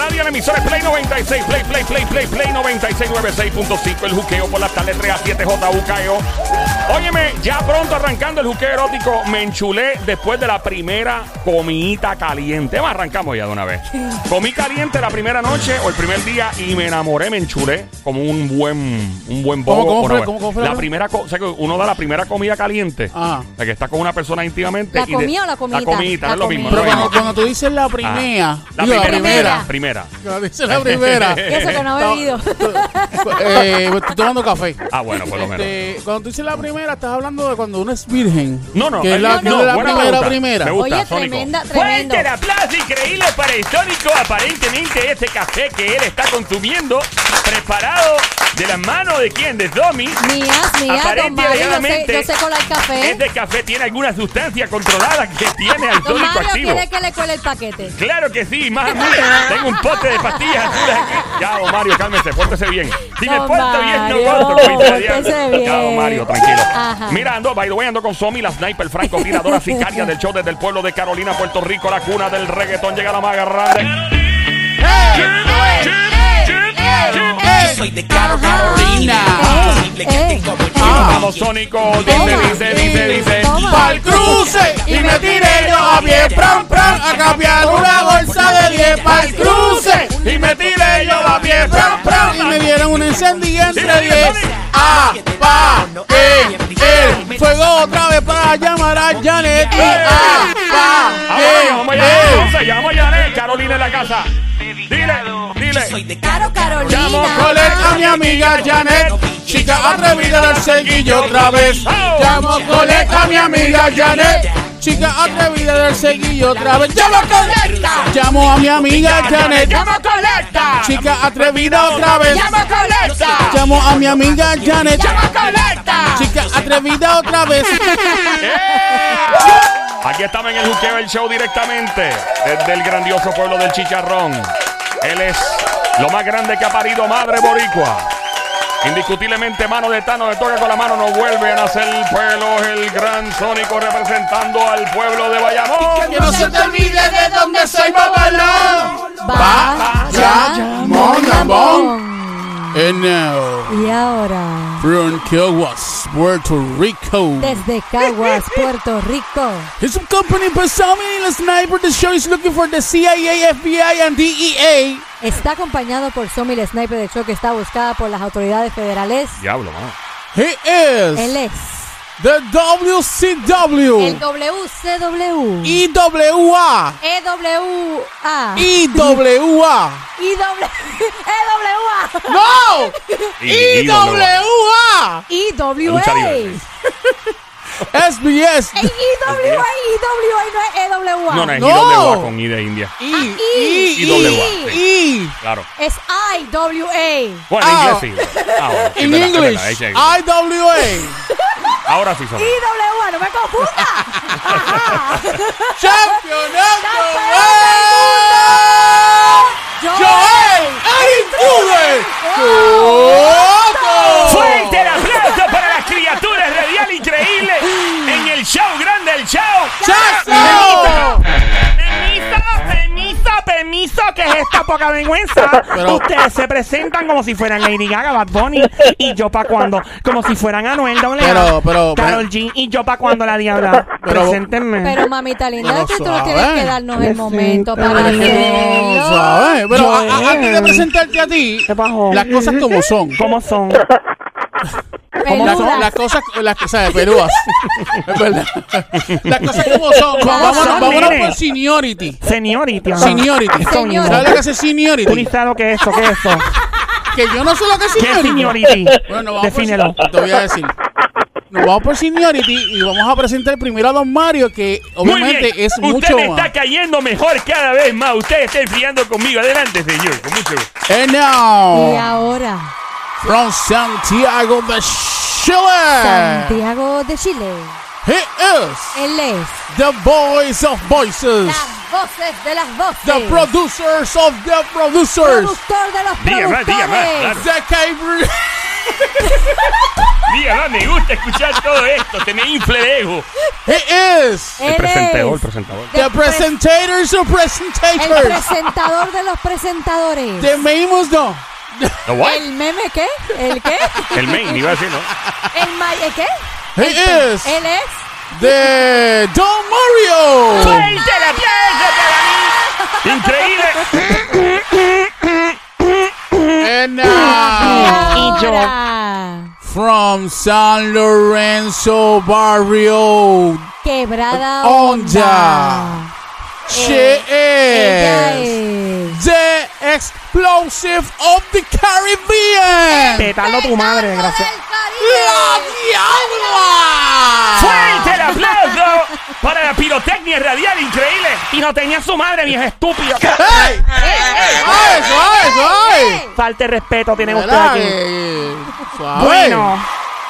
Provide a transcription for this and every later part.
radio, en emisores Play 96, Play, Play, Play, Play, Play 96, 96.5. El juqueo por las tardes 3 a 7 JUKEO. Óyeme, ya pronto arrancando el juqueo erótico, me enchulé después de la primera comidita caliente. Vamos, arrancamos ya de una vez. Comí caliente la primera noche o el primer día y me enamoré, me enchulé como un buen, un buen bobo. ¿Cómo- cómo fue? ¿Cómo- cómo fue La la- primera, o sea, que uno da la primera comida caliente. Ajá. O sea, que está con una persona íntimamente. ¿La comida o la comidita? La comidita, La es lo mismo. comida. Pero cuando, cuando tú dices la primera, Ah, la digo, primera, primera. primera. Cuando dices la primera. Y eso que no he bebido. eh, pues, estoy tomando café. Ah, bueno, por lo menos. Este, cuando tú dices la primera, estás hablando de cuando uno es virgen. No, no, Que es la, no, que no, es la buena primera, pregunta. primera. Me gusta, Oye, Sónico. tremenda, tremendo. Fuerte el aplauso increíble para el Sónico. Aparentemente este café que él está consumiendo, preparado de la mano de quién, de Domi. Mías, mías, don Mario, yo sé, yo sé colar café. Este café tiene alguna sustancia controlada que tiene al Don Mario activo. quiere que le cuele el paquete. Claro que sí, más Tengo un pote de pastillas azules aquí. Ya, don Mario, cálmese, pórtese bien. Si me Don porto bien, no Mario, corto. pórtese. Ya, don bien. Mario, tranquilo. Ajá. Mira, ando, by the way, ando con Somi, la sniper francotiradora sicaria del show desde el pueblo de Carolina, Puerto Rico, la cuna del reggaetón. Llega la más grande. Yo soy de Caro Carolina. Tengo como yo. Vamos, Sónico. Dice, dice, dice, dice. Pa'l cruce y me tiré yo a pie, pram, pram, a cambiar una bolsa de 10 pa'l cruce Y me tiré yo a pie, pram, pram. y me dieron una encendida entre Dile, dile, 10. dile. A, pa, e, el fuego otra vez para llamar a Janet. Eh. A, pa, e, vamos vamos allá, Carolina en la casa. Dile, Yo soy de Caro Carolina. Llamo coler a mi amiga Janet, chica atrevida del seguillo otra vez. Llamo coler a mi amiga Janet, chica atrevida del seguillo otra vez. Llamo colecta. Llamo a mi amiga Janet, llamo colecta. Chica atrevida otra vez. Llamo colecta. Llamo a mi amiga Janet, llamo colecta. Chica atrevida otra vez. Aquí estamos en el Juqueo el Show directamente desde el grandioso pueblo del Chicharrón. Él es lo más grande que ha parido madre boricua. Indiscutiblemente mano de Tano, le toca con la mano, no vuelve a nacer el pueblo, el gran Sónico representando al pueblo de Bayamón. Que no se te olvide de dónde soy. Bayamón. Bayamón. And now, Y ahora, from Caguas, Puerto Rico. desde Caguas, Puerto Rico. His company Pasami the sniper the show is looking for the CIA, FBI, and E DEA. Está acompañado por Somi, el sniper de show que está buscada por las autoridades federales. Diablo, mano. He Él is es the WCW, el WCW. EWA, EWA. EWA. IW EWA. No, EWA. libre. SBS. Ey, IWA, IWA no es EWA. No, no, es No. IWA con I de India. E, I, E, IWA, E, Claro. Es IWA. Bueno, en Ah. inglés sí. Ah, bueno, sí, In verdad, es English, verdad, ahí sí, ahí. IWA. Ahora sí son. IWA, no me confunda. Ajá. The Yo- world, Joel. Fuerte el aplauso para las criaturas radial increíble en el show grande, el show. ¡Chazo! Permiso, permiso, que es esta poca vergüenza. Pero- Ustedes se presentan como si fueran Lady Gaga, Bad Bunny y yo pa' cuando, como si fueran Anuel AA, Pero, pero, Carol G y yo pa' cuando la diabla. Pero- Preséntenme. Pero mamita linda, Pero que tú no suave. tienes que darnos el momento para No, hacerlo. ¿sabes? Pero a- a- eh. antes de presentarte a ti, ¿Qué pasó? las cosas como son. ¿Cómo son? Las, cosas, las cosas, pelúas. es verdad. Las cosas como son. Vámonos, son, vámonos nene? por seniority. Seniority. ajá. Seniority. Mismo. ¿Sabes lo que hace Tú seniority? sabes lo que es eso, ¿qué es eso? Que yo no sé lo que es ¿Qué es seniority. seniority? Bueno, vamos Defínelo. Por, te voy a decir. Nos vamos por seniority y vamos a presentar primero a Don Mario, que Muy obviamente bien. es Usted mucho me más. está cayendo mejor cada vez más. Usted está enfriando conmigo. Adelante, señor. Con mucho gusto. And Y now, ahora, from Santiago de Chile, Santiago de Chile. he is Él es the voice of voices, las voces de las voces. the producers of the producers, productor de los Dígame, productores. dígame, claro. the Gabriel. Mira, no, me gusta escuchar todo esto. Te me infle de ego. He is El presentador, el es presentador. the presentators of el presentators. presentador de los presentadores. The famous no. ¿The what? ¿El meme qué? ¿El qué? El main, iba a decir, ¿no? ¿El, ma- ¿el qué? He is Él es. the Don Mario. ¡Fuerte el aplauso para mí! ¡Increíble! And now Y yo. From San Lorenzo Barrio, Quebrada Onda. Onda. She Ella is es. the explosive of the Caribbean. Pétalo tu madre, gracias. ¡La diabla! ¡Fuerte el aplauso para la pirotecnia radial! ¡Increíble! Y no tenía su madre, viejo estúpido. ¡Ey! ¡Suave, suave, suave! Falta de respeto tiene usted aquí. Eh, suave. Bueno,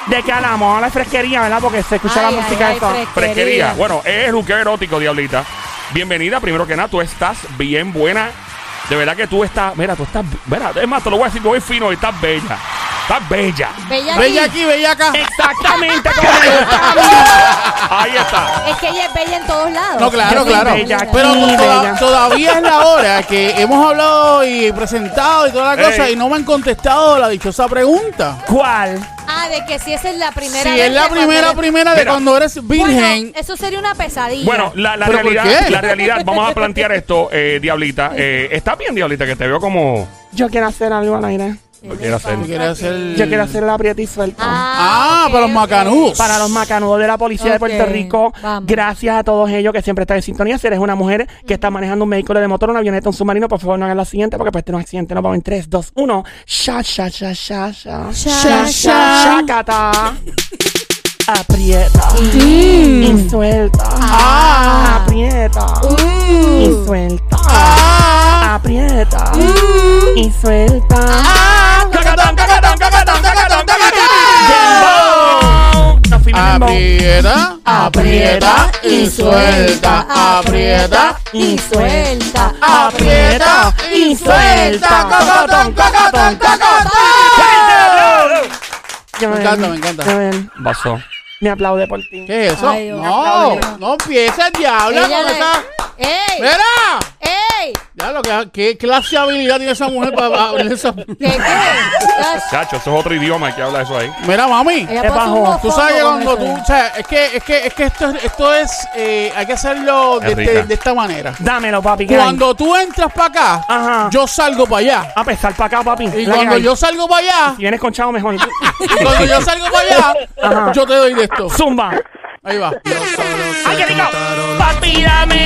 ¿de qué hablamos? A la fresquería, ¿verdad? Porque se escucha Ay, la ay, música ay, esta. fresquería. Fresquería. Bueno, es Luque Erótico, Diablita. Bienvenida, primero que nada, tú estás bien buena. De verdad que tú estás, mira, tú estás, mira, es más, te lo voy a decir muy fino, estás bella. Estás bella. Bella Bella aquí. bella acá. Exactamente como me gusta a mí. Ahí está. Es que ella es bella en todos lados. No, claro, Yo soy claro. bella aquí, Pero toda- bella. todavía es la hora que hemos hablado y presentado y toda la cosa Ey. y no me han contestado la dichosa pregunta. ¿Cuál? Ah, de que si esa es la primera Si vez es la de cuando primera, eres- primera de Mira. cuando eres virgen. Bueno, eso sería una pesadilla. Bueno, la, la ¿Pero por realidad, qué? la realidad, vamos a plantear esto, eh, Diablita. Eh, está bien, Diablita, que te veo como. Yo quiero hacer algo al aire. ¿Qué quiere hacer? ¿Tú quieres hacer- Yo quiero hacer la aprieta y suelta. Ah, ok, para los macanudos. Para los macanudos de la policía de Puerto Rico, vamos. gracias a todos ellos que siempre están en sintonía. Si eres una mujer que está manejando un vehículo de motor, una avioneta, un submarino, por favor no hagan la siguiente porque pues tener un accidente. Nos vamos en 3, 2, 1. Sha, sha, sha, sha, sha. Sha, sha. Shakata. Aprieta. Y suelta. Ah. Aprieta. Y suelta. Ah. Aprieta. Y suelta. ¡Cacatón, cacatón, cacatón, cacatón, Dembow. Nos fuimos en dembow. Aprieta, aprieta y suelta. Aprieta y suelta. aprieta y suelta. Cacatón, cacatón. Joel, Me encanta, me encanta. Pasó. me aplaude por ti. ¿Qué es eso? Ay, Dios. No, no empieces, diabla, Ella con le- esa. ¡Ey! ¡Mira! ¡Ey! Ya lo que, ¿qué clase de habilidad tiene esa mujer para abrir esa? ¿Qué qué? Chacho, eso es otro idioma que habla eso ahí. Mira, mami. Ella Es puso un bajo. Tú sabes que mofongo cuando con tú, eso. o sea, es que, es que, es que esto, es- esto es, eh, hay que hacerlo de, Es rica. de- de esta manera. Dámelo, papi. ¿qué hay? Cuando tú entras para acá, Ajá. yo salgo para allá. A pesar para acá, papi. Y La que cuando hay. yo salgo para allá, Si vienes con chavo, mejor. cuando yo salgo para allá, Ajá. yo te doy de esto. Zumba. Ahí va. ¡Ay, qué rico! Papi, dame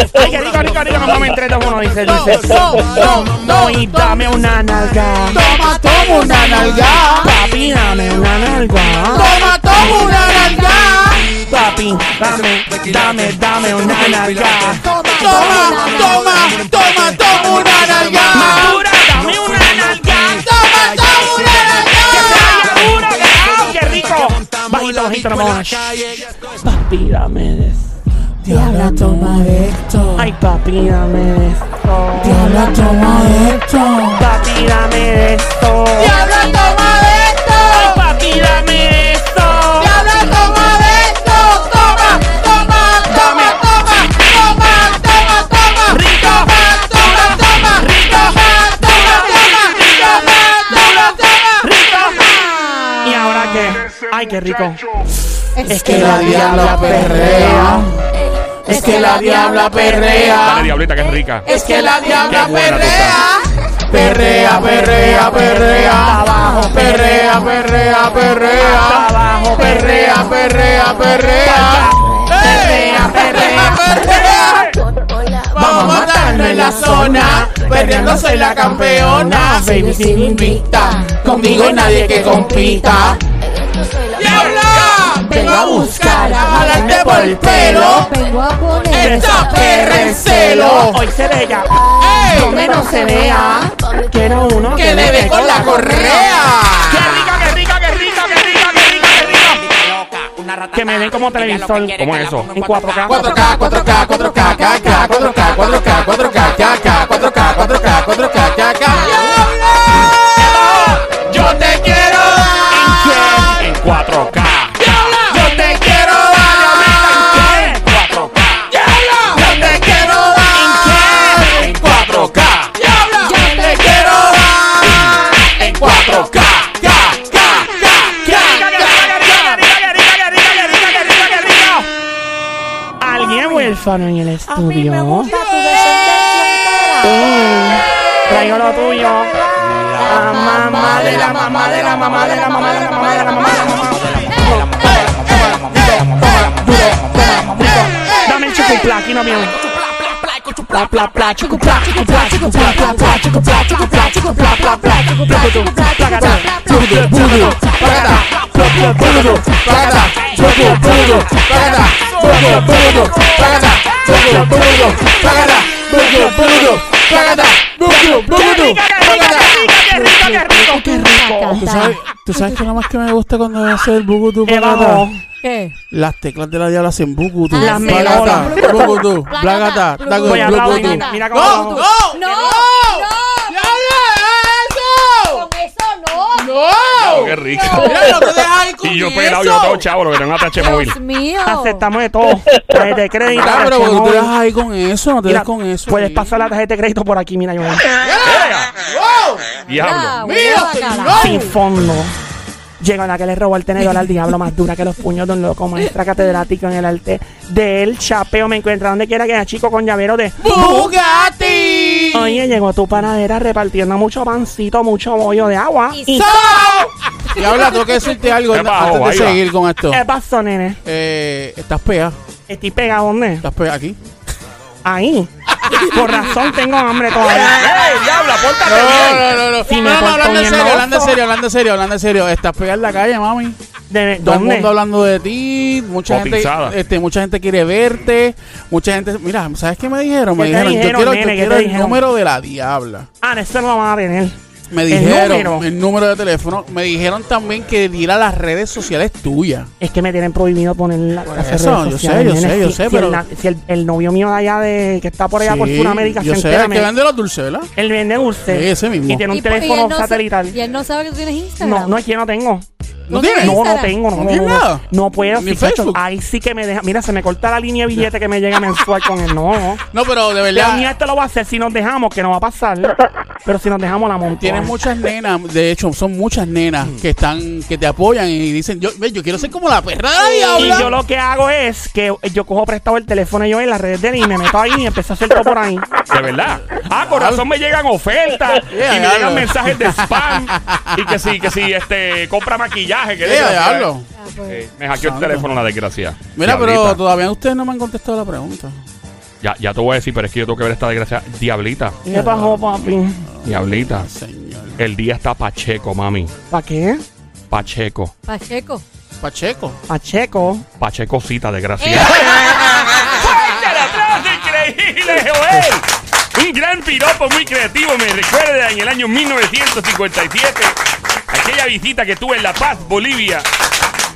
Ay, qué rico, rico, rico, mamá, en 3, 2, 1, dice, dice. No, no, no, y dame una nalga. Toma, toma una nalga. Papi, dame una nalga. Toma, toma una nalga. Papi, dame, dame, dame una nalga. Toma, toma, toma, toma una nalga. Madura, dame una nalga. Toma, toma una Que nalga. duro, qué rico. Bajito, bajito, no. Papi, dame de esto. Diabla, toma de esto. Ay, papi, dame esto. Diabla, toma de esto. Papi, dame esto. Diabla, toma de Ay, esto. papi, dame esto. Diabla, toma de esto. Toma, toma, toma, toma, toma, toma, toma. Rico. Toma, toma, toma. Toma, toma, toma. Toma, toma, toma. ¿Y ahora qué? Ay, qué rico. Es que la diabla perrea. Es que la diabla Dale, perrea. Diablita, que es rica. Es que la diabla perrea. Perrea, perrea, perrea. Abajo. Perrea, perrea, perrea. Abajo. Perrea, perrea, perrea. Perrea, perrea, perrea. Vamos a matarnos en la zona. Perdiendo soy la campeona. Baby, sin invicta. Conmigo nadie que compita vengo a buscar, a jalarte por el pelo. Vengo a poner esta perra en celo. Hoy se vea, ey, no menos se vea. Quiero uno que le dé con la correa. ¡Qué rica, qué rica, qué rica, qué rica, qué rica, qué rica! Que me den como televisor, como eso, en 4K. 4K, 4K, 4K, 4K, 4K, 4K, 4K, 4K, 4K, 4K, 4K, 4K, 4K, 4K, 4K, 4K, 4K, 4K, 4K, huérfano en el A mí me estudio? gusta tu descendencia Mm, Traigo lo tuyo. La mamá de la mamá de la mamá de la mamá de la mamá de la mamá de la mamá. Dame el chucupla, no viene. Pla, pla, pla, pla, pla, pla, pla, chucutu, budu, placata, chucutu, budu, placata, chucutu, budu, placata, chucutu, budu, placata, chucutu, budu, placata, chucutu, budu, placata. ¡Qué rico! ¿Tú sabes, ¿Tú sabes que lo más que me gusta cuando hace el bugutu ¿Qué. Las teclas de la diabla hacen bugutu. Ah, sí. Placata, Placata. bugutu, Placata. taco, bugutu. mira, cómo ¡No! ¡No! ¡No! ¡Diabla! ¡Eso! ¡Con eso no! ¡No! Qué rico. Mira, no dejas Y yo pelado, yo todo chavo, lo que tengo atache móvil. ¡Dios mío! Aceptamos de todo. Tarjeta de crédito, pero tarjeta ¿por qué te dejas ahí con eso? No te dejes con eso. Puedes pasar la tarjeta de crédito por aquí, mira, yo. Diablo. ¡Mira, bacala. Sin fondo. Llegó la que le robó el tenedor al diablo más dura que los puños de un loco, maestra catedrática en el arte del chapeo. Me encuentra donde quiera que haya chico con llavero de ¡Bugatti! Oye, llegó tu panadera repartiendo mucho pancito, mucho bollo de agua. Y Y Y habla, tengo que decirte algo antes de Ahí va. seguir con esto. ¿Qué pasó, nene? Eh, estás pega. Estoy pegado, ¿dónde? Estás pega aquí. Ahí. Por razón tengo hambre todavía. ¡Ey, diabla, pórtate No, bien! no, no, no. Si me No, no, porto hablando en bien, serio, no. hablando en serio, hablando en serio, hablando en serio. Estás pegada en la calle, mami. ¿De, Todo el ¿Dónde? mundo hablando de ti, mucha Cotizada. gente, este, mucha gente quiere verte, mucha gente, mira, ¿sabes qué me dijeron? Me ¿Qué te dijeron, yo quiero, yo nene? ¿Qué quiero te el dijeron? número de la diabla. Ah, eso no lo van a tener. Me ¿El dijeron número? el número de teléfono, me dijeron también que diera las redes sociales tuyas. Es que me tienen prohibido poner la Por hacer eso, redes yo sociales, sé, yo sé, yo Si- sé, si pero- el, si el, el novio mío de allá de que está por allá por Sí, Sudamérica yo se sé, entera, el que vende los dulces, ¿verdad? él vende dulce Sí, ese mismo. y tiene un Y- y él teléfono no sa- satelital. Y él no sabe que tú tienes Instagram. No, no es que yo no tengo. ¿No ¿No tienes? No, no tengo, no, ¿No no, no, nada? no puedo, ¿Ni sí, Facebook? ahí sí que me deja, mira, se me corta la línea de billete que me llega mensual con él, no, no. No, pero de verdad, ni esto lo va a hacer si nos dejamos, que no va a pasar, pero si nos dejamos la montón. tienes muchas nenas, de hecho, son muchas nenas Mm. que están, que te apoyan y dicen, yo, ve, yo quiero ser como la perra de la Y yo lo que hago es que yo cojo prestado el teléfono yo en las redes de él y me meto ahí y empiezo a hacer todo por ahí. De verdad. Ah, por razón me llegan ofertas Yeah, y me diablo. llegan mensajes de spam. y que sí, que sí, este, compra maquillaje. Que Eh, diablo. Ah, pues. Eh, me hackeó el Santo. teléfono la desgracia. Mira, pero Diablita. todavía ustedes no me han contestado la pregunta. Ya, ya te voy a decir, pero es que yo tengo que ver esta desgracia. Diablita. ¿Qué pasó, papi? Diablita. Señor. El día está pacheco, mami. ¿Para qué? Pacheco. Pacheco. Pacheco. Pacheco. Pachecosita, desgracia. ¡Fuerte el aplauso increíble, Joel! Un gran piropo muy creativo. Me recuerda en el año 1957. Aquella visita que tuve en La Paz, Bolivia.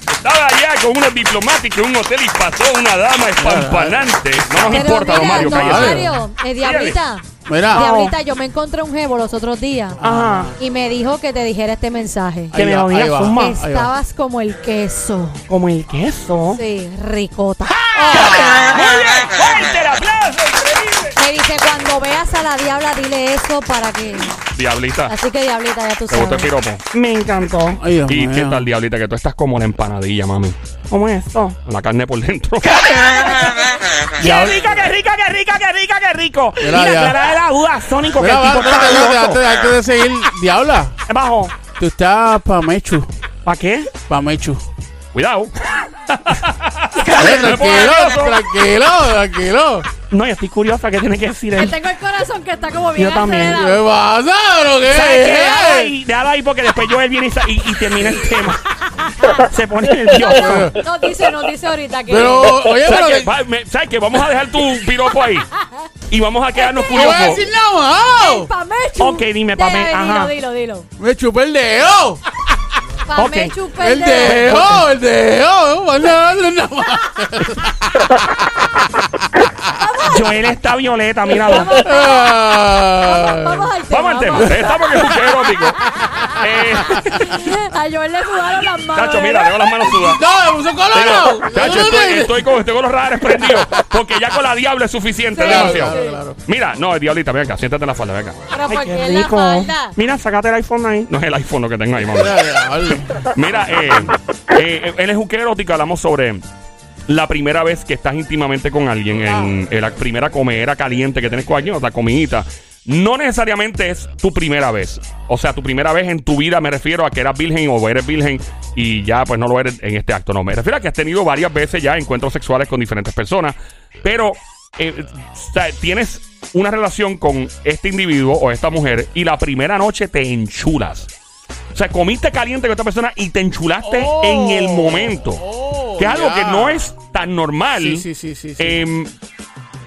Estaba allá con unos diplomáticos en un hotel y pasó una dama espampanante. No nos Pero importa, don Mario, don cállate. Mario, eh, Diablita. Mira. Diablita, yo me encontré un jevo los otros días Ajá. y me dijo que te dijera este mensaje. Que me va, lo ahí va. Zumba. Estabas como el queso. Como el queso. Sí, ricota. Muy bien, fuerte el aplauso, dice, cuando veas a la diabla, dile eso para que... Diablita, Así que, Diablita, ya tú ¿te gustó el sabes. piropo? Me encantó. Ay, Dios ¿Y mío. qué tal, Diablita? Que tú estás como la empanadilla, mami. ¿Cómo es esto? La carne por dentro. ¡Qué rica, qué rica, qué rica, qué rica, qué rico! Mira, Mira, ya. clara de la duda, Sónico, que Mira, el va, tipo espérate, está espérate, loco. antes, antes de seguir, diabla, Bajo. tú estás pa' Mechu, ¿Para qué? pa' Mechu. Cuidado. ¿Qué Eh, tranquilo, tranquilo, tranquilo. No, yo estoy curiosa qué tiene que decir Yo él. tengo el corazón que está como bien Yo también. ¿Qué acelerado. pasa, bro? ¿Qué ¿Sabes qué? Déjalo ahí, déjalo ahí porque después Joel viene y, sa- y, y termina el tema. Se pone nervioso. Nos dice, nos dice ahorita que. Pero, oye, pero... ¿Sabes qué? de- Va- me- ¿Sabes qué? Vamos a dejar tu piropo ahí. Y vamos a quedarnos No voy a curiosos. decir nada más. Pamechu. Ok, dime, Pame, ajá. Dilo, dilo, dilo. Me chupé el dedo. Pamechu, El pendejo. dedo, el dedo. No, no. Joel está violeta, míralo. Vamos, Ah. vamos al tema. Vamos al tema. Estamos en el buque erótico. Eh, A Joel le sudaron las manos. Chacho, mira, tengo las manos sudadas. No, me puso colorado. Chacho, estoy, estoy con, estoy con los radares prendidos. Porque ya con la diabla es suficiente, Sí, demasiado. Claro, claro. Mira, no, diablita, ven acá, siéntate en la falda, ven acá. Pero Ay, ¿por qué qué en la falda? Mira, sácate el iPhone ahí. No es el iPhone lo que tengo ahí, mamá. Mira, eh, eh, en el juque erótico hablamos sobre la primera vez que estás íntimamente con alguien, en, en la primera comedera caliente que tienes con alguien, o sea, comidita. No necesariamente es tu primera vez. O sea, tu primera vez en tu vida me refiero a que eras virgen o eres virgen y ya pues no lo eres en este acto. No, me refiero a que has tenido varias veces ya encuentros sexuales con diferentes personas. Pero eh, tienes una relación con este individuo o esta mujer y la primera noche te enchulas. O sea, comiste caliente con esta persona y te enchulaste Oh. en el momento. Oh, que es algo que no es tan normal. Sí, sí, sí, sí, sí. Em,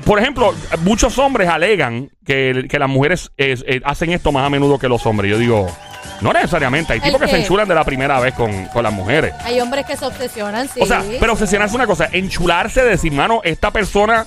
por ejemplo, muchos hombres alegan que, que las mujeres es- eh, hacen esto más a menudo que los hombres. Yo digo, no necesariamente. Hay ¿El tipos que se enchulan de la primera vez con, con las mujeres. Hay hombres que se obsesionan, sí. O sea, pero obsesionarse es una cosa. Enchularse, decir, mano, esta persona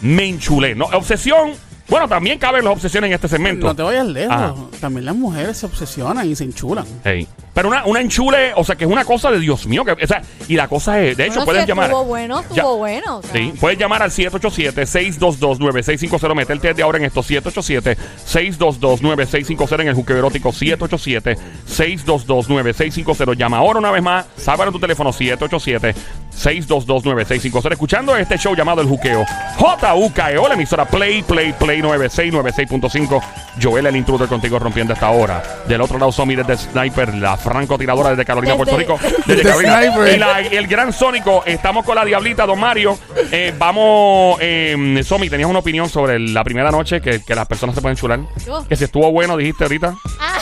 me enchulé. No, obsesión. Bueno, también caben las obsesiones en este segmento. No te vayas lejos. Ajá. También las mujeres se obsesionan y se enchulan. Ey. Pero una, una enchule, o sea, que es una cosa de Dios mío. Que, o sea, y la cosa es, de hecho, Bueno, puedes si llamar. Estuvo bueno, estuvo Ya. bueno. o sea. Sí, puedes llamar al 787-622-9650. Meterte desde ahora en esto. 787-622-9650 en el juqueo erótico. 787-622-9650. Llama ahora una vez más. Sábalo en tu teléfono. 787-622-9650. Escuchando este show llamado El Juqueo. J.U.K.E.O. La emisora Play, Play, Play 96, 96.5. Joel, el intruder contigo rompiendo esta hora. Del otro lado, Somi desde Sniper, la francotiradora desde Carolina, Desde- Puerto Rico. Desde Desde Carolina. Sniper. Y la- el gran Sónico, estamos con la Diablita, don Mario. Eh, vamos, eh, Somi, tenías una opinión sobre la primera noche que, que las personas se pueden chular. Yo. Que si estuvo bueno, dijiste ahorita. Ah,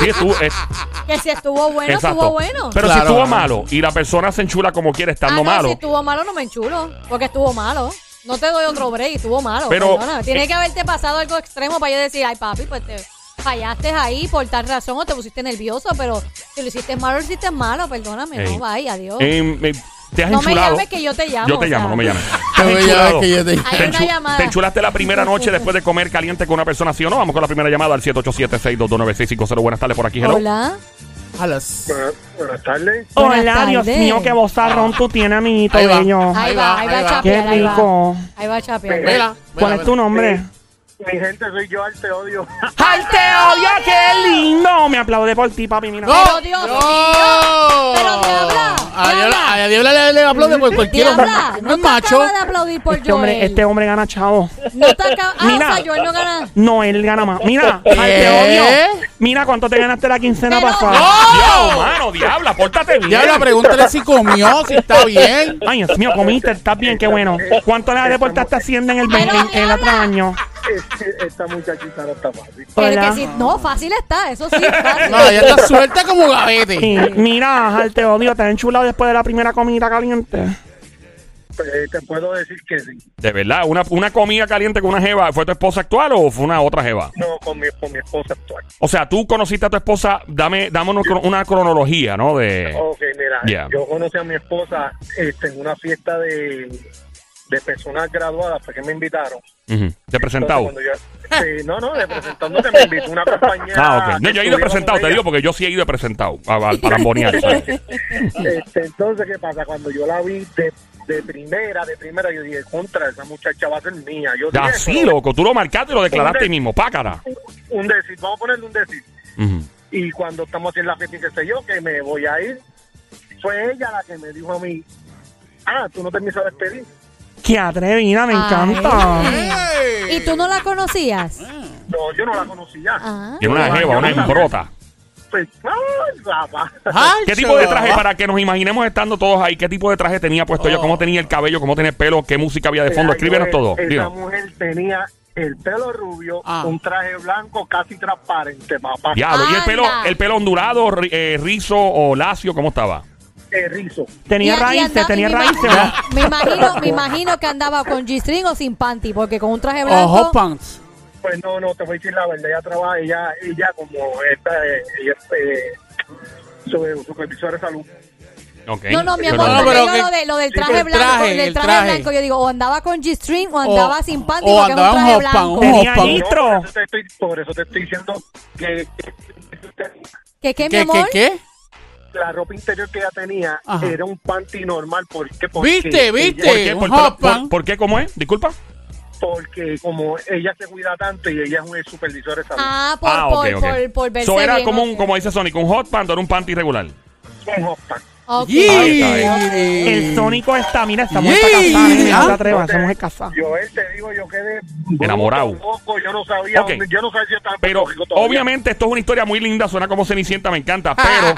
Sí, estuvo. eh, que si estuvo bueno, exacto. estuvo bueno. Pero si Claro. estuvo malo y la persona se enchula como quiere estando ah, no, malo. si estuvo malo no me enchulo, porque estuvo malo. No te doy otro break, estuvo malo. Pero-. Tiene eh, que haberte pasado algo extremo para yo decir, ay papi, pues te fallaste ahí por tal razón o te pusiste nervioso, pero si lo hiciste malo, lo hiciste malo, perdóname, Ey. no, vaya, adiós. Eh, eh, te has no me enchulado. llames que yo te llamo. Yo te o llamo, sea. no me llames. No Has me llames enchulado. que yo te- Hay Te, una enchu- llamada. te enchulaste la primera noche después de comer caliente con una persona, ¿sí o no? Vamos con la primera llamada al 787-622-9650. Buenas tardes por aquí, hello. Hola. A las... Buenas, buenas tardes. Buenas Hola, Dios tardes. mío, qué vozarrón tú tienes, amiguito Ahí va. bello. Ahí, Ahí va, ahí va a chapear, Qué ahí va. rico. Ahí va a chapear. ¿Cuál es tu nombre? Mi gente, soy yo, al te odio. ¡Ay, te odio! ¡Qué lindo! Me aplaude por ti, papi. Mira. ¡No! Pero Dios ¡No! mío. Pero Diabla, A Diabla. A le, le aplaude por cualquier hombre. Diabla, No no es te macho. de aplaudir por Este hombre, Joel. este hombre gana chavo. No te acabas... Ah, Mira. o sea, Joel no gana. No, él gana más. Mira, ay, te odio. Mira cuánto te ganaste la quincena Pero- pasada. Diablo, mano, diabla, pórtate bien. Diabla, pregúntale si comió, si está bien. Ay, Dios mío, comiste, estás bien, qué bueno. ¿Cuánto le deportaste hacienda en el, Pero, en, en el otro diabla. año? Esta muchachita no está fácil. Que sí, no, fácil está, eso sí, fácil. No, ella está suelta como gavete. Sí, mira, ay, te odio, te has enchulado después de la primera comida caliente. Eh, te puedo decir que sí. De verdad, una, una comida caliente con una jeva, ¿fue tu esposa actual o fue una otra jeva? No, con mi, con mi esposa actual. O sea, tú conociste a tu esposa, dame, dame una, cro- una cronología, ¿no? De. Ok, mira, yo conocí a mi esposa este, en una fiesta de, de personas graduadas, fue que me invitaron. Ujú, De presentado. Yo- sí, no, no, de presentando que me invitó una compañía. Ah, ok. No, yo he ido de presentado, te digo, porque yo sí he ido de presentado a, a- para ambonear. ¿sabes? ella. Este, entonces, ¿qué pasa? Cuando yo la vi de, de primera, de primera, yo dije, contra, esa muchacha va a ser mía. Yo dije, Así, loco, tú lo marcaste y lo declaraste mismo, pácara. un decir, vamos a ponerle un decir. Y cuando estamos en la fiesta y qué sé yo, que me voy a ir, fue ella la que me dijo a mí, ah, tú no te me hizo despedir. Qué atrevida, me Ay. encanta. ¿Y tú no la conocías? No, yo no la conocía. Ah. Y una jeva, una embrota. pues, ay, papá. ¿Qué tipo de traje, para que nos imaginemos estando todos ahí, qué tipo de traje tenía puesto ella? Oh. ¿Cómo tenía el cabello? ¿Cómo tenía el pelo? ¿Qué música había de fondo? Escríbenos todo. Esa Dinos. mujer tenía el pelo rubio, Ah. un traje blanco casi transparente, papá. Diablo, ¿y el pelo, Anda. el pelo ondulado, ri- eh, rizo o lacio? ¿Cómo estaba? Eh, rizo. Tenía Y- y raíces, tenía me raíces. Me imagino, me imagino que andaba con G-string o sin panty, porque con un traje blanco. hot pants. Pues no, no, te voy a decir la verdad, ella trabaja, ella, ella como esta, eh, ella es eh, supervisora de salud. No, no, mi amor, No, pero yo que- lo, de, lo del traje blanco, traje, del traje, traje. blanco, yo digo, o andaba con G-string o andaba sin panty o porque es un andaba en traje hot pan, blanco. un Tenía hot No, por, eso te estoy, por eso te estoy diciendo que, ¿Qué, qué, mi ¿Qué, amor? qué, qué? La ropa interior que ella tenía Ajá. era un panty normal. porque porque ¿Viste, ella- viste? ¿Por qué? un ¿Por, hot por- pan. por qué? ¿Cómo es? Disculpa. Porque como ella se cuida tanto y ella es un supervisor de salud. Ah, por, ah, por, ok, ok. por, por verse So era bien, como, un, como dice Sonic, un hot pant o era un panty regular. Un hot pan. Ok. Yee. Ahí está, ahí El Sónico está, mira, esta Yeah. mujer está casada, no te atrevas, No te- esa mujer casada. Yo él te digo, yo quedé Enamorado. loco, yo no sabía, Ok. dónde- yo no sabía si estaba en Pero Puerto Rico todavía. obviamente esto es una historia muy linda, suena como Cenicienta, me encanta. Pero,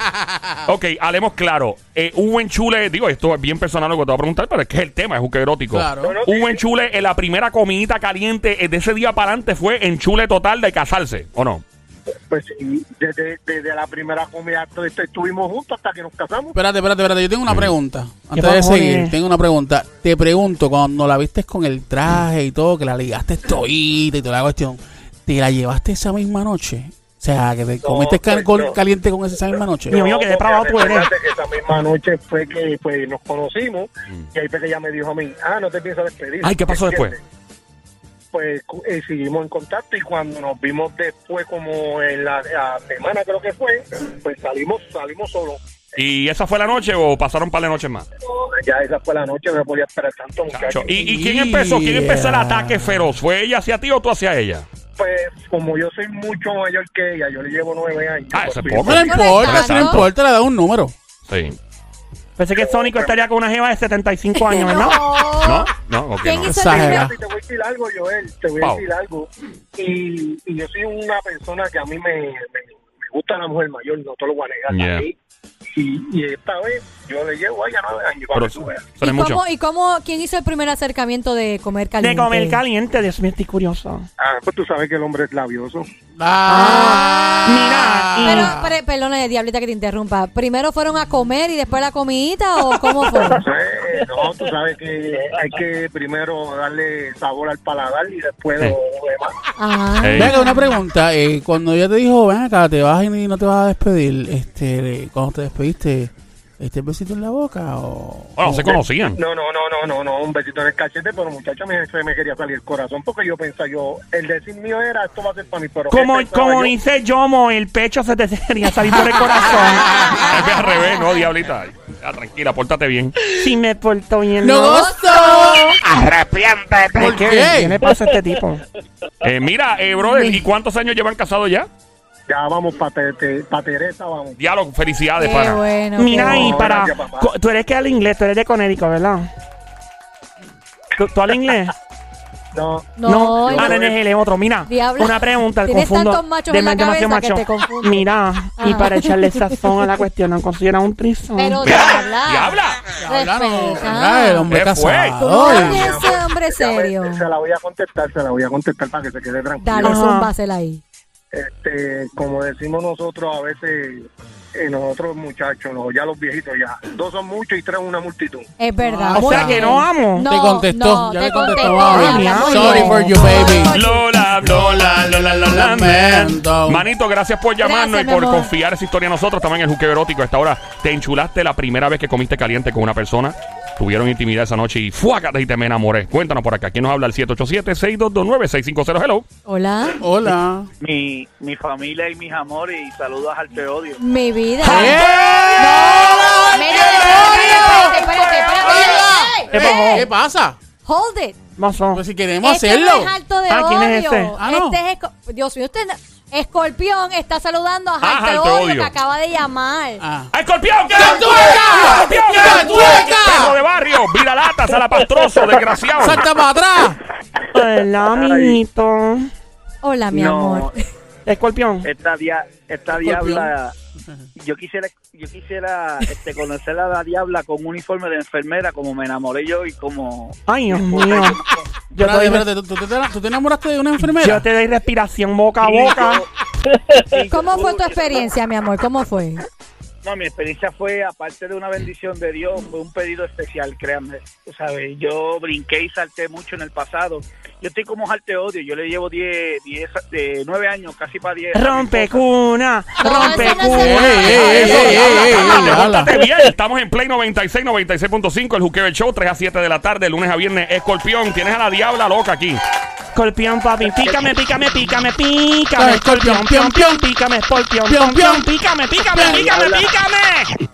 ok, hablemos claro. Eh, hubo enchule, digo, esto es bien personal lo que te voy a preguntar, pero es que es el tema, es un erótico. Claro. No, no, Hubo sí, enchule en la primera comidita caliente, eh, de ese día para adelante fue enchule total de casarse, ¿o no? Pues sí, desde, desde la primera comida estu- estu- estuvimos juntos hasta que nos casamos. Espérate, espérate, espérate. Yo tengo una pregunta. Antes de seguir, tengo una pregunta. Te pregunto, cuando la viste con el traje y todo, que la ligaste todita y toda la cuestión, ¿te la llevaste esa misma noche? O sea, que te comiste pues, no. caliente con esa misma noche. Dios mío, porque depravado tú eres. que Esa misma noche fue que pues, nos conocimos y ahí fue que ella me dijo a mí, ah, no te piensas despedir. Ay, ¿qué pasó después? ¿Entiendes? Pues eh, seguimos en contacto y cuando nos vimos después, como en la, la semana creo que fue, pues salimos salimos solos. ¿Y esa fue la noche o pasaron un par de noches más? Ya esa fue la noche, no podía esperar tanto, Chacho, muchachos. ¿Y, y quién empezó? ¿Quién empezó el ataque feroz? ¿Fue ella hacia ti o tú hacia ella? Pues como yo soy mucho mayor que ella, yo le llevo nueve años. Ah, pues, eso es fui- poco. No le importa, no Exacto. importa, le da un número. Sí. Pensé que Sónico estaría con una jeva de 75 años, ¿verdad? No. ¿No? No, ok. ¿Quién no. hizo el Exagera. primero? Y te voy a decir algo, Joel, te voy Wow. a decir algo. Y, y yo soy una persona que a mí me, me, me gusta la mujer mayor, no te lo voy a negar. Yeah. Y, y esta vez yo le llevo a ella nueve años. Pero para que tú veas. ¿Y mucho. cómo, ¿Y cómo, quién hizo el primer acercamiento de comer caliente? De comer caliente, Dios mío, estoy curioso. Ah, pues tú sabes que el hombre es labioso. Ah, Mira, Pero, pero, perdona, diablita que te interrumpa. ¿Primero fueron a comer y después la comidita o cómo fue? Eh, no, tú sabes que hay que primero darle sabor al paladar y después Sí. lo demás. Ah. Venga, una pregunta. eh, cuando ella te dijo, ven acá, te vas y no te vas a despedir, este, cuando te despediste, ¿este besito en la boca o...? Bueno, se conocían. No, no, no, no, no, no, un besito en el cachete, pero muchacha me, se me quería salir el corazón porque yo pensaba, yo, el decir mío era, esto va a ser para mí, pero Como, ¿qué pensaba como yo? dice Yomo, el pecho se te quería salir por el corazón. Es al revés, no, diablita. Ya, tranquila, pórtate bien. Si me porto bien. ¡No gozo! Arrepiéntete. ¿Por qué? ¿Qué le pasa a este tipo? Eh, mira, eh, brother, ¿y cuántos años llevan casados ya? Ya vamos para Teresa, vamos. Diálogo, felicidades, Qué pana. bueno. Mira, qué y bueno. para. gracias, papá. co- Tú eres que al inglés, tú eres de Conérico, ¿verdad? ¿Tú, tú al inglés? No, No, ah, no, no es el otro. Mira, Diablo. una pregunta. Tienes confundo. tantos machos en la demasiado cabeza que te confundes. Mira, y Ajá. para echarle sazón a la cuestión, ¿no consideran un trisón? Pero diabla. ¡Diabla! Habla, no, Respeta. habla, el hombre ¿Qué fue? casado. Ese hombre ya me- serio. se la voy a contestar, se la voy a contestar para que se quede tranquilo. Dale, Ajá. zúmbasela ahí. Este, como decimos nosotros a veces, eh, nosotros muchachos, no, ya los viejitos ya, dos son muchos y tres una multitud. Es verdad. Ah, o sea que no amo. No, Te contestó, no, ya te le contestó, muy Sorry for you, baby. Lola, Lola, Lola, Lola, Lamento. Manito, gracias por llamarnos Gracias, y por confiar esa historia a nosotros. Estamos en el juqueo erótico a esta hora. Te enchulaste la primera vez que comiste caliente con una persona. Tuvieron intimidad esa noche y fuácate y te me enamoré. Cuéntanos por acá. ¿Quién nos habla? El 787-622-9650. Hello. Hola. Hola. mi, mi familia y mis amores y saludos al Te Odio. Mi vida. Mira, espérate, espérate, espérate, ¿Qué pasa? Hold it. Pues si queremos Este hacerlo. no es alto de Ah, ¿quién odio. es ese? Ah, no. Este es Dios mío, usted no- Escorpión está saludando a Ah, de Alto Odio Odio. que acaba de llamar. Ah. ¡Ah, ¡Escorpión! ¡Que ¡Cantueca! ¡Escorpión! ¡Cantueca! ¡Perro de barrio! ¡Salapastroso! ¡Desgraciado! ¡Salta para atrás! Hola, amiguito. Hola, mi No. amor. Escorpión. Esta, dia, esta Escorpión. diabla yo quisiera, yo quisiera este, conocer a la diabla con un uniforme de enfermera, como me enamoré yo y como. Ay, Dios mío. yo- Yo te, Espérate, doy, espérate, ¿tú, tú te, tú te enamoraste de una enfermera? yo te doy respiración boca a boca. Sí, ¿Cómo yo- fue tu experiencia, mi amor? ¿Cómo fue? No, mi experiencia fue, aparte de una bendición de Dios, fue un pedido especial, créanme. Sabes, yo brinqué y salté mucho en el pasado. Yo estoy como Jarte Odio, yo le llevo 10, 10, de 9 años, casi para 10. Rompe cuna, rompe cuna. Estamos en Play 96, 96.5, el Juqueo del Show, 3 a 7 de la tarde, lunes a viernes. Escorpión, tienes a la diabla loca aquí. Escorpión, papi, pícame, pícame, pícame, pícame, escorpión, pion, pion, pícame, escorpión, pion. pion, pícame, pícame, Pion. pícame, Habla. pícame.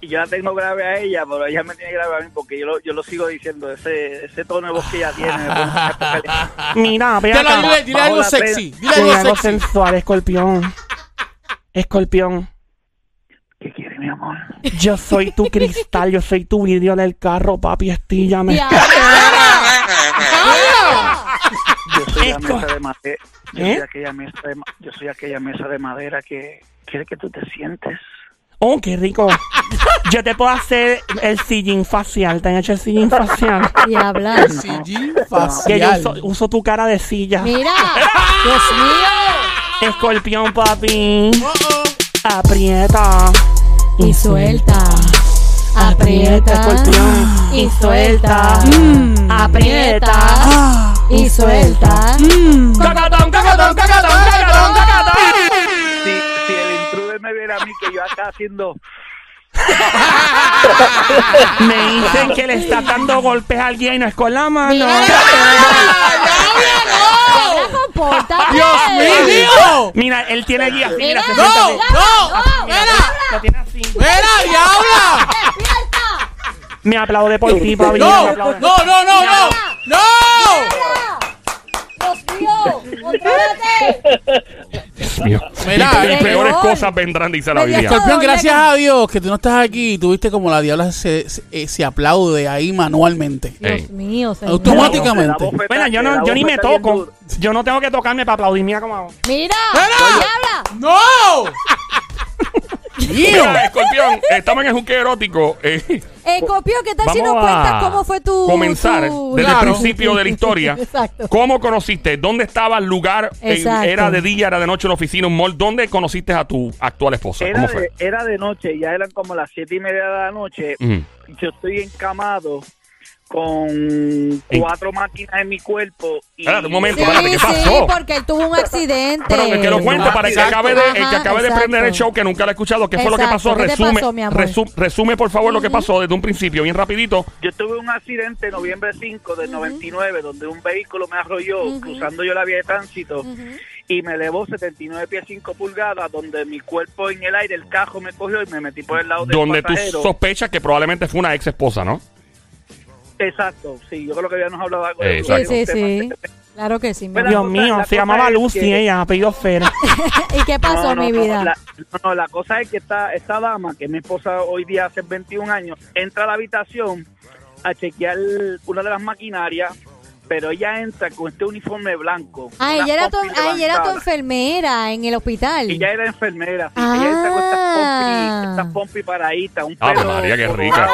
Y yo la tengo grave a ella, pero ella me tiene grave a mí porque yo lo, yo lo sigo diciendo, ese, ese tono de voz que ella tiene. Mira, ve Dile, acá. dile, algo sexy. Dile Dile algo algo sexy. sensual, escorpión. Escorpión, ¿Qué quiere, mi amor? yo soy tu cristal, yo soy tu vidrio del carro, papi, estíllame. Yo soy la mesa de madera. Yo, ¿Eh? soy aquella mesa de, ma- yo soy aquella mesa de madera que quiere que tú te sientes. Oh, qué rico. Yo te puedo hacer el sillín facial. ¿Te han hecho el sillín facial? Diabla. Sillín Que yo facial. uso, uso tu cara de silla. Mira. Dios mío. Escorpión, papi. Oh, oh. Aprieta. Y suelta. Aprieta. escorpión. Y suelta. Mm. Aprieta. Ah. Y suelta. Cacatón, cacatón, cacatón, cacatón, cacatón. Me viera a mí que yo acá haciendo... Me dicen que le está dando golpes a alguien y no es con la mano. Mira. Compórtate. ¡Dios mío! Mira, él tiene guía. Mira, Mira. ¡No! así. ¡No! Mira, ¡Mira! Lo tiene así. ¡Mira, diabla! ¡Despierta! Me aplaude por ti, papi. ¡No! ¡No, no, no, no! ¡No! ¡Dios. Mira, y peores peor. cosas vendrán, dice la Biblia. Escorpión, gracias a Dios que tú no estás aquí y tuviste como la diabla se, se, eh, se aplaude ahí manualmente. Ey. Dios mío, señor. Automáticamente. Bueno, yo no, yo ni me toco. Yo no tengo que tocarme para aplaudir. Mira cómo hago. Mira, ¡Mira! diabla. ¡No! ¡Mío! Mira, Escorpión, estamos en el juqueo erótico. Eh, Eh, Copio, ¿qué tal si vamos nos cuentas a cómo fue tu... comenzar tu- desde Claro. el principio de la historia. Exacto. ¿Cómo conociste? ¿Dónde estaba el lugar? Eh, Exacto. ¿Era de día, era de noche, en la oficina, un mall? ¿Dónde conociste a tu actual esposa? Era ¿Cómo fue? de, era de noche, ya eran como las siete y media de la noche. Yo estoy encamado con cuatro máquinas en mi cuerpo. Y Espérate un momento, Sí, espérate, ¿qué sí, pasó? porque él tuvo un accidente. Pero que, que lo cuente para que Exacto. acabe de, el que acabe de prender el show, que nunca lo ha escuchado. ¿Qué fue lo que pasó? ¿Qué te Resume, pasó, mi amor? resu- resume, por favor, lo que pasó desde un principio, bien rapidito. Yo tuve un accidente en noviembre 5 del 99 donde un vehículo me arrolló cruzando yo la vía de tránsito y me elevó 79 pies 5 pulgadas donde mi cuerpo en el aire, el cajo me cogió y me metí por el lado del Donde tú pasajero. sospechas que probablemente fue una ex esposa, ¿no? Exacto, sí, yo creo que habíamos hablado algo de Sí, sí, sí. Claro que sí, Bueno. Dios cosa- mío, se llamaba Lucy que- ella, apellido Fer. ¿Y qué pasó, No, no, mi no, vida? La, no, no, la cosa es que esta, esta dama, que es mi esposa hoy día hace 21 años, entra a la habitación a chequear una de las maquinarias, pero ella entra con este uniforme blanco. Ah, ella era, tu, ah, ella era tu enfermera en el hospital. Ella era enfermera. sí. Ah. Ella entra con estas pompis, estas pompis paraditas, un Ave pelo María, qué colorado,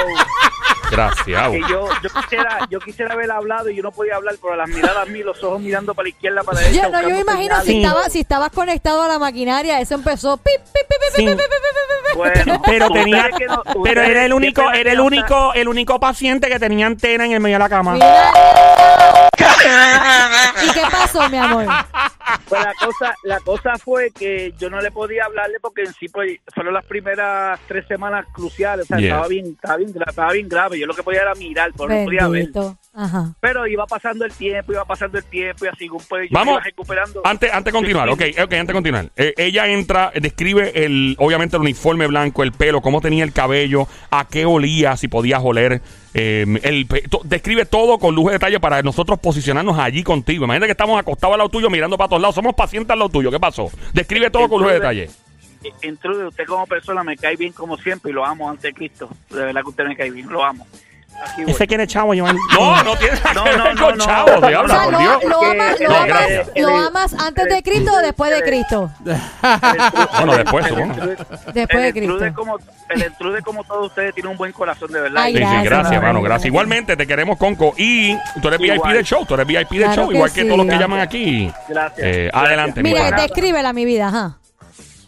Gracias. Que yo, yo, quisiera, yo quisiera haber hablado y yo no podía hablar, pero las miradas a mí, los ojos mirando para la izquierda, para la derecha. Yo, no, yo me imagino si, estaba, si estabas conectado a la maquinaria, eso empezó. Pip, pip, pip, pip, Sí. pip, pip, pip, pip, pip. Bueno, Pero tenía, que no- pero era el único, era el único, el único paciente que tenía antena en el medio de la cama. Mira. ¿Y qué pasó, mi amor? Pues la cosa, la cosa fue que yo no le podía hablarle porque en sí pues, fueron las primeras tres semanas cruciales, o sea, Yeah. estaba bien, estaba bien, gra- estaba bien grave. Yo lo que podía era mirar, pero no podía ver. Bendito. Ajá. Pero iba pasando el tiempo, iba pasando el tiempo y así pues, yo Vamos. iba recuperando. Antes, antes de continuar, ok, ok, antes de continuar. Eh, ella entra, eh, describe el, obviamente el uniforme blanco, el pelo, cómo tenía el cabello, a qué olía, si podías oler. Eh, el, to- describe todo con lujo de detalle para nosotros posicionarnos allí contigo. Imagínate que estamos acostados al lado tuyo mirando para todos lados. Somos pacientes al lado tuyo. ¿Qué pasó? Describe todo con lujo de detalle. Intrude, usted como persona me cae bien como siempre y lo amo ante Cristo. De verdad que usted me cae bien, lo amo. Aquí voy. Ese quiere chavo, Joel. No, no tiene nada No, que no, ver no, con no. chavos, O O diablo, sea, por lo, Dios. lo amas, lo amas- lo amas antes de Cristo o después de Cristo. Bueno, después, supongo. Después de Cristo. como el intrude como todos ustedes tiene un buen corazón de verdad. Ay, Sí, sí, Gracias, gracias, hermano. gracias. Igualmente, te queremos, Conco. Y tú eres VIP del show, tú eres VIP del Claro show, que igual que sí. todos los que llaman aquí. Gracias. Eh, Gracias. adelante, mi Mira, descríbela mi vida, ajá.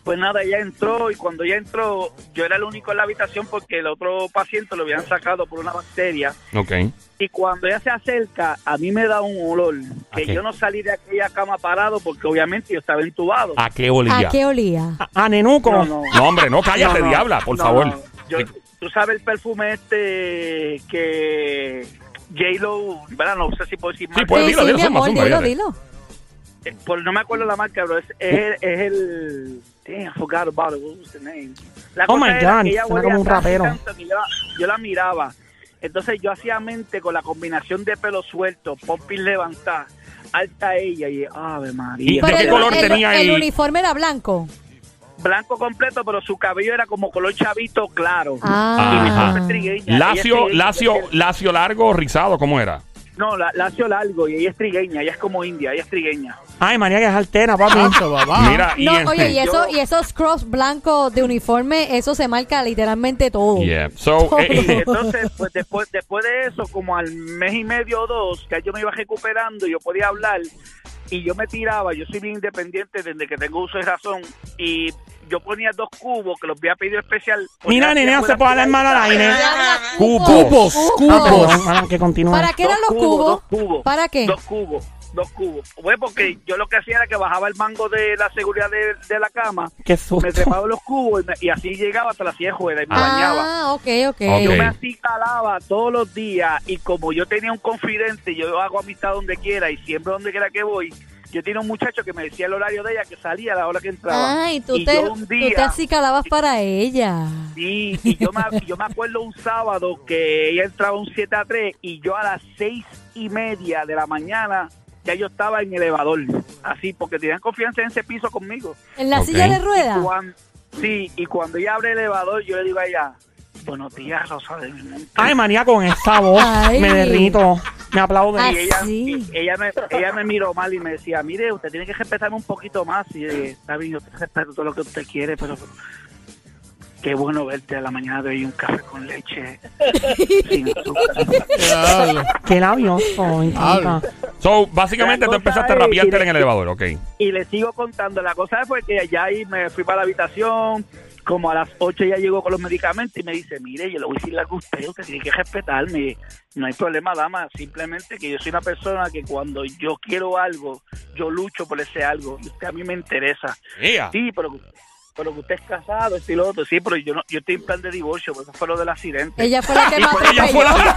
Pues nada, ella entró y cuando ella entró, yo era el único en la habitación porque el otro paciente lo habían sacado por una bacteria. Ok. Y cuando ella se acerca, a mí me da un olor. ¿A Que yo no salí de aquella cama parado porque obviamente yo estaba entubado. ¿A qué olía? ¿A qué olía? A, a Nenuco. No, no. No, hombre, no, cállate, No, no. diabla, por No, favor. no. Yo- Tú sabes el perfume este que J-Lo, ¿verdad? No sé si puedo decir Sí, marca. pues sí, dilo, sí, dilo, amor, dilo, dilo. Eh, Por, no me acuerdo la marca, pero es, es, el, es el... Damn, I forgot about it. What was the name? La Oh cosa my era God, que ella suena huele como un rapero. tanto que Yo, la- yo la miraba. Entonces yo hacía mente con la combinación de pelo suelto, pompis levantada, alta ella y ave María. ¿Y de qué el, color el- tenía el el- uniforme era blanco. Blanco completo, pero su cabello era como color chavito claro. Ah. Y trigueña, Lacio, lacio, ella lacio largo, rizado, ¿cómo era? No, la, lacio largo y ella es trigueña, ella es como india, ella es trigueña. Ay, María, que es altera, papi. Mira, y No, en- oye, y, eso, y esos cross blancos de uniforme, eso se marca literalmente todo. Yeah. So, eh, Y entonces, pues después, después de eso, como al mes y medio o dos, que yo me iba recuperando, yo podía hablar y yo me tiraba, yo soy bien independiente desde que tengo uso de razón y yo ponía dos cubos que los había pedido especial. Mira, ponía nene, así no se afuera puede hablar mal al aire. Cubos. Cubos, Ah, cubos. perdón, mala, que continúe. ¿Para qué eran Dos los cubos? Dos cubos. ¿Para qué? Dos cubos. Dos cubos. Bueno, porque yo lo que hacía era que bajaba el mango de la seguridad de, de la cama, Qué me susto. trepaba en los cubos y, me- y así llegaba hasta la silla de juega y me bañaba. Ah, ok, ok. Ok. Yo me así calaba todos los días y como yo tenía un confidente, yo hago amistad donde quiera y siempre donde quiera que voy, yo tenía un muchacho que me decía el horario de ella que salía a la hora que entraba. Ay, tú y te, yo un tú te día, acicalabas para ella. sí, y yo me, yo me acuerdo un sábado que ella entraba un 7 a 3 y yo a las seis y media de la mañana ya yo estaba en el elevador, así, porque tenían confianza en ese piso conmigo. En la silla de ruedas. Sí, y cuando ella abre el elevador, yo le digo a ella, buenos días, Rosa de mi monte". Ay, María, con esa voz Ay. me derrito. Me aplaudo. Ah, Y ella, sí. y ella, me, ella me miró mal y me decía, mire, usted tiene que respetarme un poquito más. Y yo dije, está bien, yo te respeto todo lo que usted quiere, pero qué bueno verte a la mañana de hoy un café con leche sin azúcar. Qué labioso, me encanta. So, básicamente tú empezaste a rapearte en el elevador, ok. Y le sigo contando, la cosa fue que ya ahí me fui para la habitación, como a las 8 ya llegó con los medicamentos y me dice, mire, yo le voy a decir algo a usted, usted tiene que respetarme, no hay problema, dama, simplemente que yo soy una persona que cuando yo quiero algo, yo lucho por ese algo, y usted a mí me interesa. Yeah. Sí, pero, pero que usted es casado, esto y lo otro. Sí, pero yo no, yo estoy en plan de divorcio, porque eso fue lo del accidente. Ella fue la que me Ella fue atropelló. la...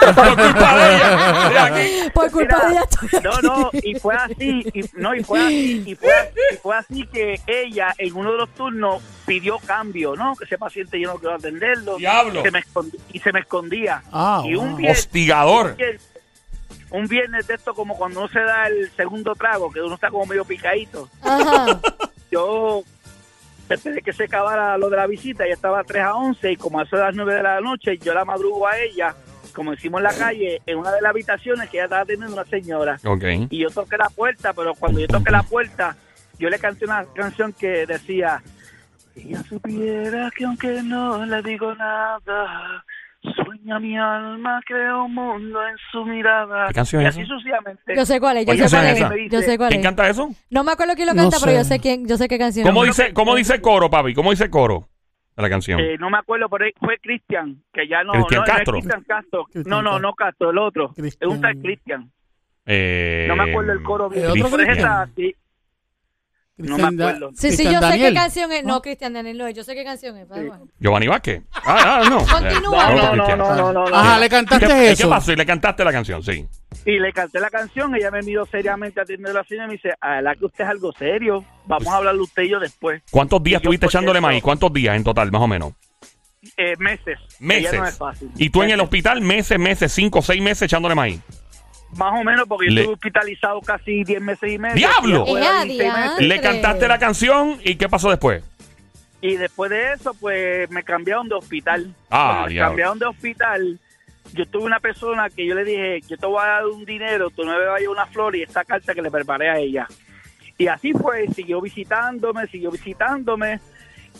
Por culpa de ella. Por culpa Mira, de ella estoy aquí. No, no, y fue así, y, no, y fue así, y fue, así- y fue así que ella en uno de los turnos pidió cambio, ¿no? Que ese paciente yo no quiero atenderlo. Diablo. Se me escondi- y se me escondía. Ah, y un wow. viernes, Hostigador. un viernes de esto como cuando uno se da el segundo trago, que uno está como medio picadito. Ajá. yo esperé que se acabara lo de la visita, ya estaba 3 a 11 y como a eso de las 9 de la noche, yo la madrugo a ella, como decimos en la calle, en una de las habitaciones que ella estaba teniendo una señora. Ok. Y yo toqué la puerta, pero cuando yo toqué la puerta, yo le canté una canción que decía, si ella supiera que aunque no le digo nada, mi alma, crea un mundo en su mirada. ¿Qué canción y es así esa? sucesivamente. Yo sé cuál es, yo ¿Cuál sé cuál es. esa? Yo sé cuál ¿Quién es. canta eso? No me acuerdo quién lo No canta, pero yo sé. quién, yo sé qué canción. ¿Cómo es. dice, ¿Cómo dice el coro, papi? ¿Cómo dice el coro de la canción? Eh, no me acuerdo, pero fue Cristian, que ya no, Cristian no, no Castro. es Cristian Castro. Cristian no, no, no Castro, el otro. Cristian. Es un tal Cristian. Eh, No me acuerdo el coro bien. ¿El otro Pero es Cristian? esa, sí. No me acuerdo. Sí, sí, yo sé qué canción es. No, Cristian Daniel no es. Yo sé qué canción es. Giovanni Vázquez. Ah, ah, no. Continúa. No, no, no, no, no, no, no. Ajá, le ¿Qué, cantaste ¿Qué eso. pasó? Y le cantaste la canción, sí. Y le canté la canción, ella me miró seriamente atendiendo la señora y me dice, a la que usted es algo serio, vamos a hablarle usted y yo después. ¿Cuántos días estuviste pues, echándole maíz? ¿Cuántos días en total, más o menos? Eh, meses. Meses. Ella no es fácil. Y tú en el hospital, meses, meses, cinco, seis meses echándole maíz. Más o menos, porque yo Le- estuve hospitalizado casi 10 meses y medio. ¡Diablo! Y después de ¡Ea, 16 meses. diantre! Le cantaste la canción y ¿qué pasó después? Y después de eso, pues me cambiaron de hospital. Ah, Cuando me diablo. cambiaron de hospital, yo tuve una persona que yo le dije, yo te voy a dar un dinero, tú no me vas a llevar una flor y esta carta que le preparé a ella. Y así fue, siguió visitándome, siguió visitándome.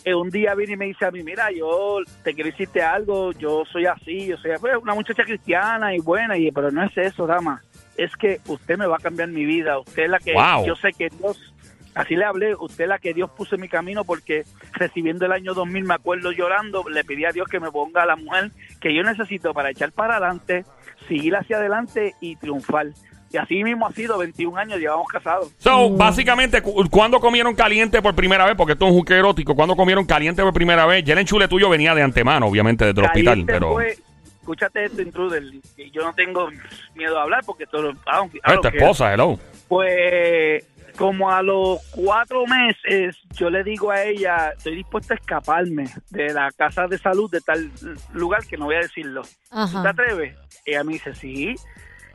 Eh, un día viene y me dice a mí, mira, yo te quiero decirte algo, yo soy así, yo soy pues, una muchacha cristiana y buena, y pero no es eso, dama, es que usted me va a cambiar mi vida, usted es la que Wow. yo sé que Dios, así le hablé, usted es la que Dios puso en mi camino porque recibiendo el año 2000 me acuerdo llorando, le pedí a Dios que me ponga a la mujer que yo necesito para echar para adelante, seguir hacia adelante y triunfar. Y así mismo ha sido, 21 años llevamos casados. So, básicamente, cu- ¿cuándo comieron caliente por primera vez? Porque esto es un juque erótico. ¿Cuándo comieron caliente por primera vez? Ya el enchule tuyo venía de antemano, obviamente, desde el hospital, pero... fue- escúchate esto, intruder, yo no tengo miedo a hablar porque todo ah, Ah, tu esposa, hello. Pues como a los cuatro meses yo le digo a ella, estoy dispuesta a escaparme de la casa de salud de tal lugar que no voy a decirlo. ¿Tú Ajá. te atreves? Ella me dice, sí.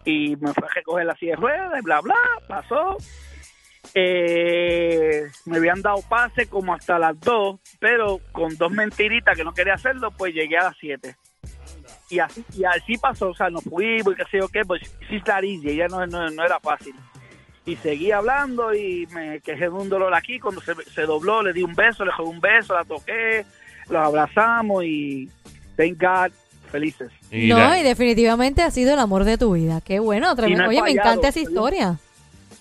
Y me fue a recoger la silla de ruedas, bla, bla, pasó. Eh, me habían dado pase como hasta las dos, pero con dos mentiritas que no quería hacerlo, pues llegué a las siete. Y así, y así pasó, o sea, nos fuimos y qué sé yo qué, pues sí easy, ella no, no, era fácil. Y seguí hablando y me quejé de un dolor aquí, cuando se, dobló le di un beso, le di un beso, la toqué, los abrazamos y thank God, felices. Y no, y definitivamente ha sido el amor de tu vida. Qué bueno. tremendo. no Oye, me encanta esa historia.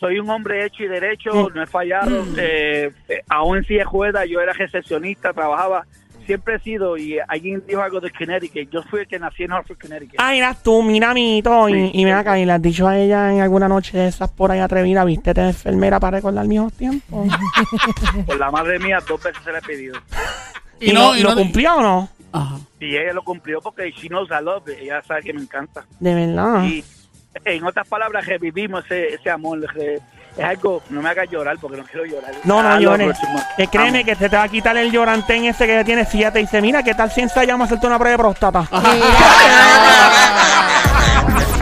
soy un hombre hecho y derecho, no he fallado. eh, eh, aún en silla de ruedas, yo era recepcionista, trabajaba, siempre he sido. Y alguien dijo algo de Connecticut. Yo fui el que nací en Hartford, Connecticut. Ay, eras tú, mira, amiguito. Sí. Y, y ven acá, y le has dicho a ella en alguna noche de esas por ahí atrevida, viste de enfermera para recordar viejos tiempos. Por la madre mía, dos veces se le he pedido. ¿Y, no, lo, y lo no- cumplió o no? Ajá. Y ella lo cumplió porque she knows I love it. Ella sabe que me encanta. De verdad. Y en otras palabras, revivimos ese, ese amor. re- es algo, no me haga llorar porque no quiero llorar. No, no love llores. Eh, créeme Amo. que se te va a quitar el llorantén ese que ya tiene siete y dice, mira, ¿qué tal si ensayamos a hacerte una prueba de próstata?